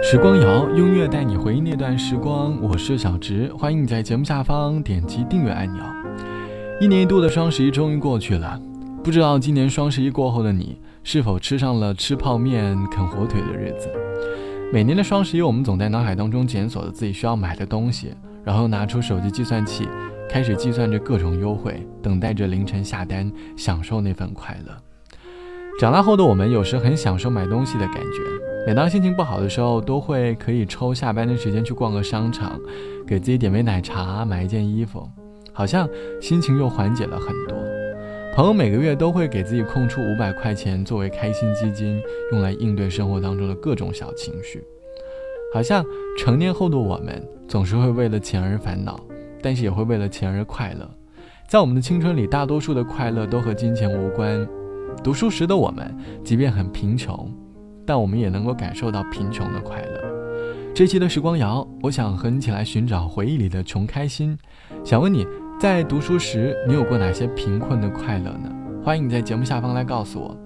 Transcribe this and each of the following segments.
时光谣，音乐带你回忆那段时光。我是小直，欢迎你在节目下方点击订阅按钮。一年一度的双十一终于过去了，不知道今年双十一过后的你，是否吃上了吃泡面、啃火腿的日子？每年的双十一，我们总在脑海当中检索着自己需要买的东西，然后拿出手机计算器，开始计算着各种优惠，等待着凌晨下单，享受那份快乐。长大后的我们，有时很享受买东西的感觉。每当心情不好的时候，都会可以抽下班的时间去逛个商场，给自己点杯奶茶，买一件衣服，好像心情又缓解了很多。朋友每个月都会给自己空出五百块钱作为开心基金，用来应对生活当中的各种小情绪。好像成年后的我们总是会为了钱而烦恼，但是也会为了钱而快乐。在我们的青春里，大多数的快乐都和金钱无关。读书时的我们，即便很贫穷。但我们也能够感受到贫穷的快乐。这期的时光谣，我想和你一起来寻找回忆里的穷开心。想问你在读书时，你有过哪些贫困的快乐呢？欢迎你在节目下方来告诉我。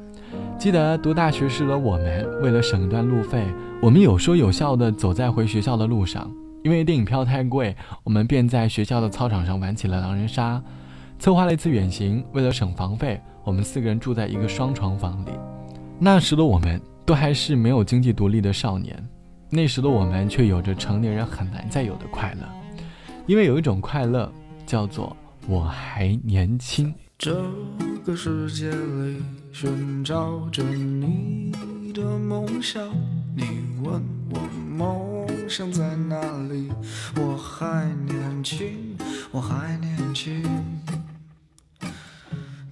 记得读大学时的我们，为了省一段路费，我们有说有笑的走在回学校的路上。因为电影票太贵，我们便在学校的操场上玩起了狼人杀。策划了一次远行，为了省房费，我们四个人住在一个双床房里。那时的我们。都还是没有经济独立的少年，那时的我们却有着成年人很难再有的快乐，因为有一种快乐叫做我还年轻。这个世界里寻找着你的梦想，你问我梦想在哪里？我还年轻，我还年轻。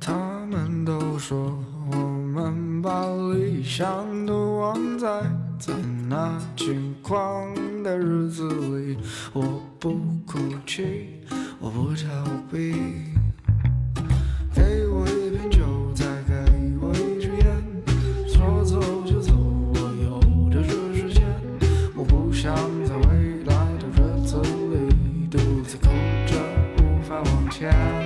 他们都说我们把理想都忘。在在那轻狂的日子里，我不哭泣，我不逃避。给我一瓶酒，再给我一支烟，说走就走，我有的是时间。我不想在未来的日子里独自哭着无法往前。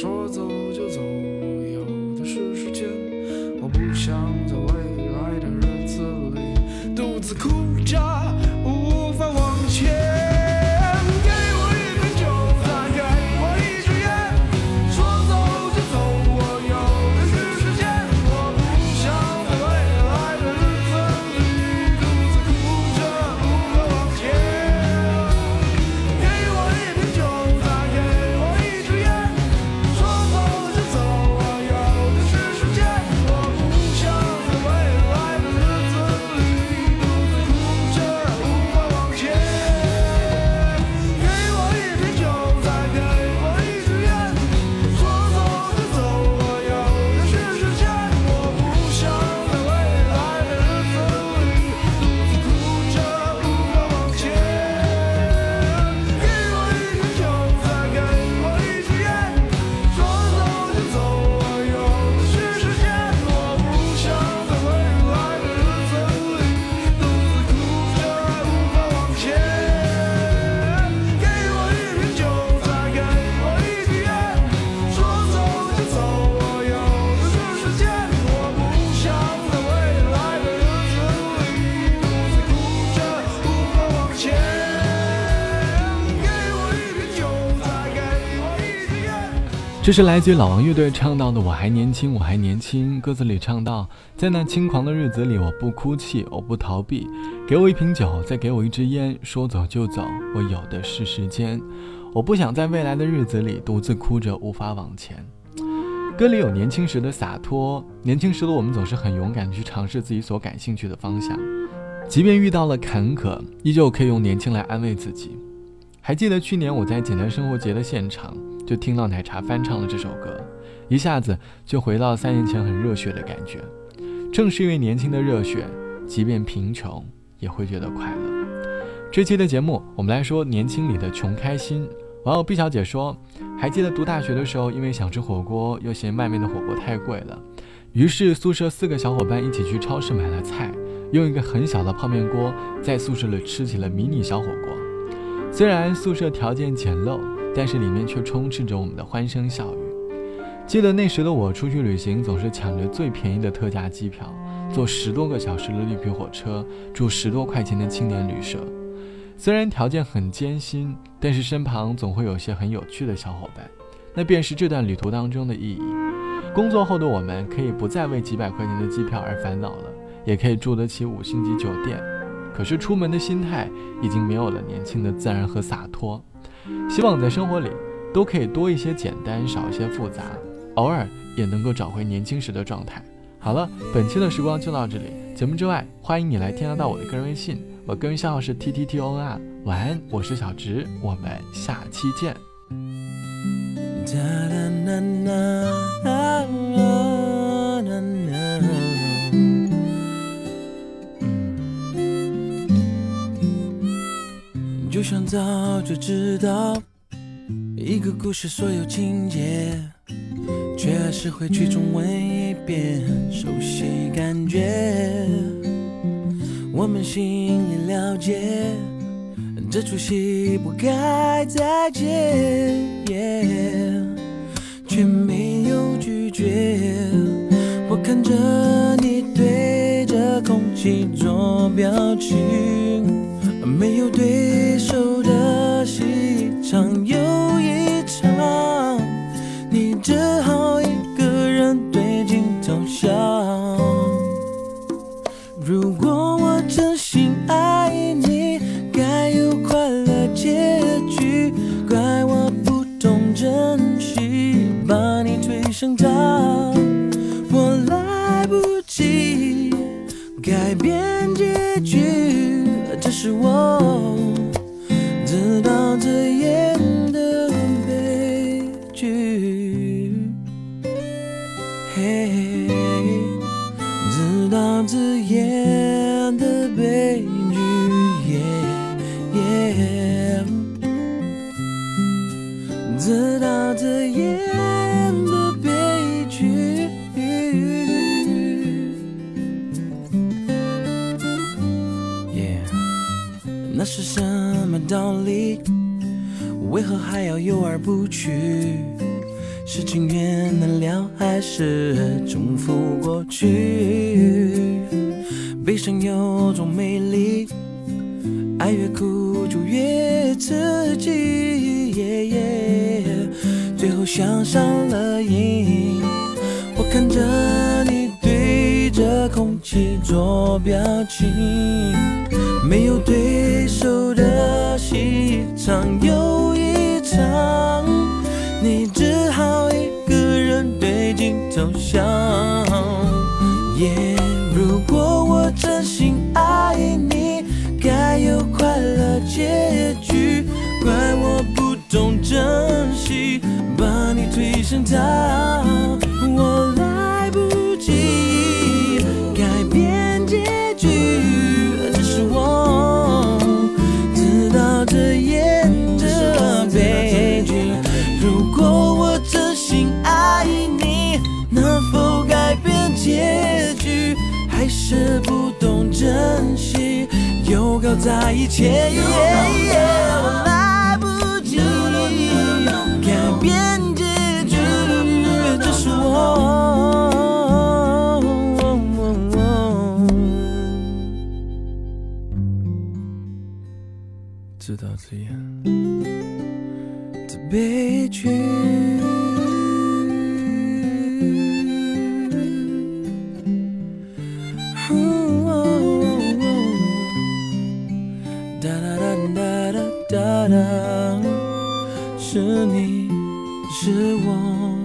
说走。这是来自于老王乐队唱到的“我还年轻，我还年轻”。歌词里唱到，在那轻狂的日子里，我不哭泣，我不逃避。给我一瓶酒，再给我一支烟，说走就走，我有的是时间。我不想在未来的日子里独自哭着无法往前。歌里有年轻时的洒脱，年轻时的我们总是很勇敢地去尝试自己所感兴趣的方向，即便遇到了坎坷，依旧可以用年轻来安慰自己。还记得去年我在简单生活节的现场，就听到奶茶翻唱了这首歌，一下子就回到三年前很热血的感觉。正是因为年轻的热血，即便贫穷也会觉得快乐。这期的节目，我们来说年轻里的穷开心。网友毕小姐说，还记得读大学的时候，因为想吃火锅，又嫌外面的火锅太贵了，于是宿舍四个小伙伴一起去超市买了菜，用一个很小的泡面锅，在宿舍里吃起了迷你小火锅。虽然宿舍条件简陋，但是里面却充斥着我们的欢声笑语。记得那时的我出去旅行，总是抢着最便宜的特价机票，坐十多个小时的绿皮火车，住十多块钱的青年旅社。虽然条件很艰辛，但是身旁总会有些很有趣的小伙伴，那便是这段旅途当中的意义。工作后的我们可以不再为几百块钱的机票而烦恼了，也可以住得起五星级酒店。可是出门的心态已经没有了年轻的自然和洒脱。希望在生活里都可以多一些简单，少一些复杂，偶尔也能够找回年轻时的状态。好了，本期的时光就到这里。节目之外，欢迎你来添加到我的个人微信，我个人账号是 t t t o n r。晚安，我是小直，我们下期见。就像早就知道一个故事所有情节，却还是会去重温一遍，熟悉感觉，我们心里了解。这出戏不该再见，却没有拒绝。我看着你对着空气做表情，没有对手的戏场又一场，你只好一个人对镜头笑。如果我真心爱你。该有快乐结局，怪我不懂珍惜，把你推上塔，我来不及改变结局，是我自导自为何还要游而不去？是情缘难了，还是重复过去？悲伤有种美丽，爱越苦就越刺激。最后想上了瘾，我看着空气做表情，没有对手的戏场又一场，你只好一个人对镜头笑。耶，如果我真心爱你，该有快乐结局，怪我不懂珍惜，把你推向他，我在一起。我来不及改变结局，只是我知道这样的悲剧。是我，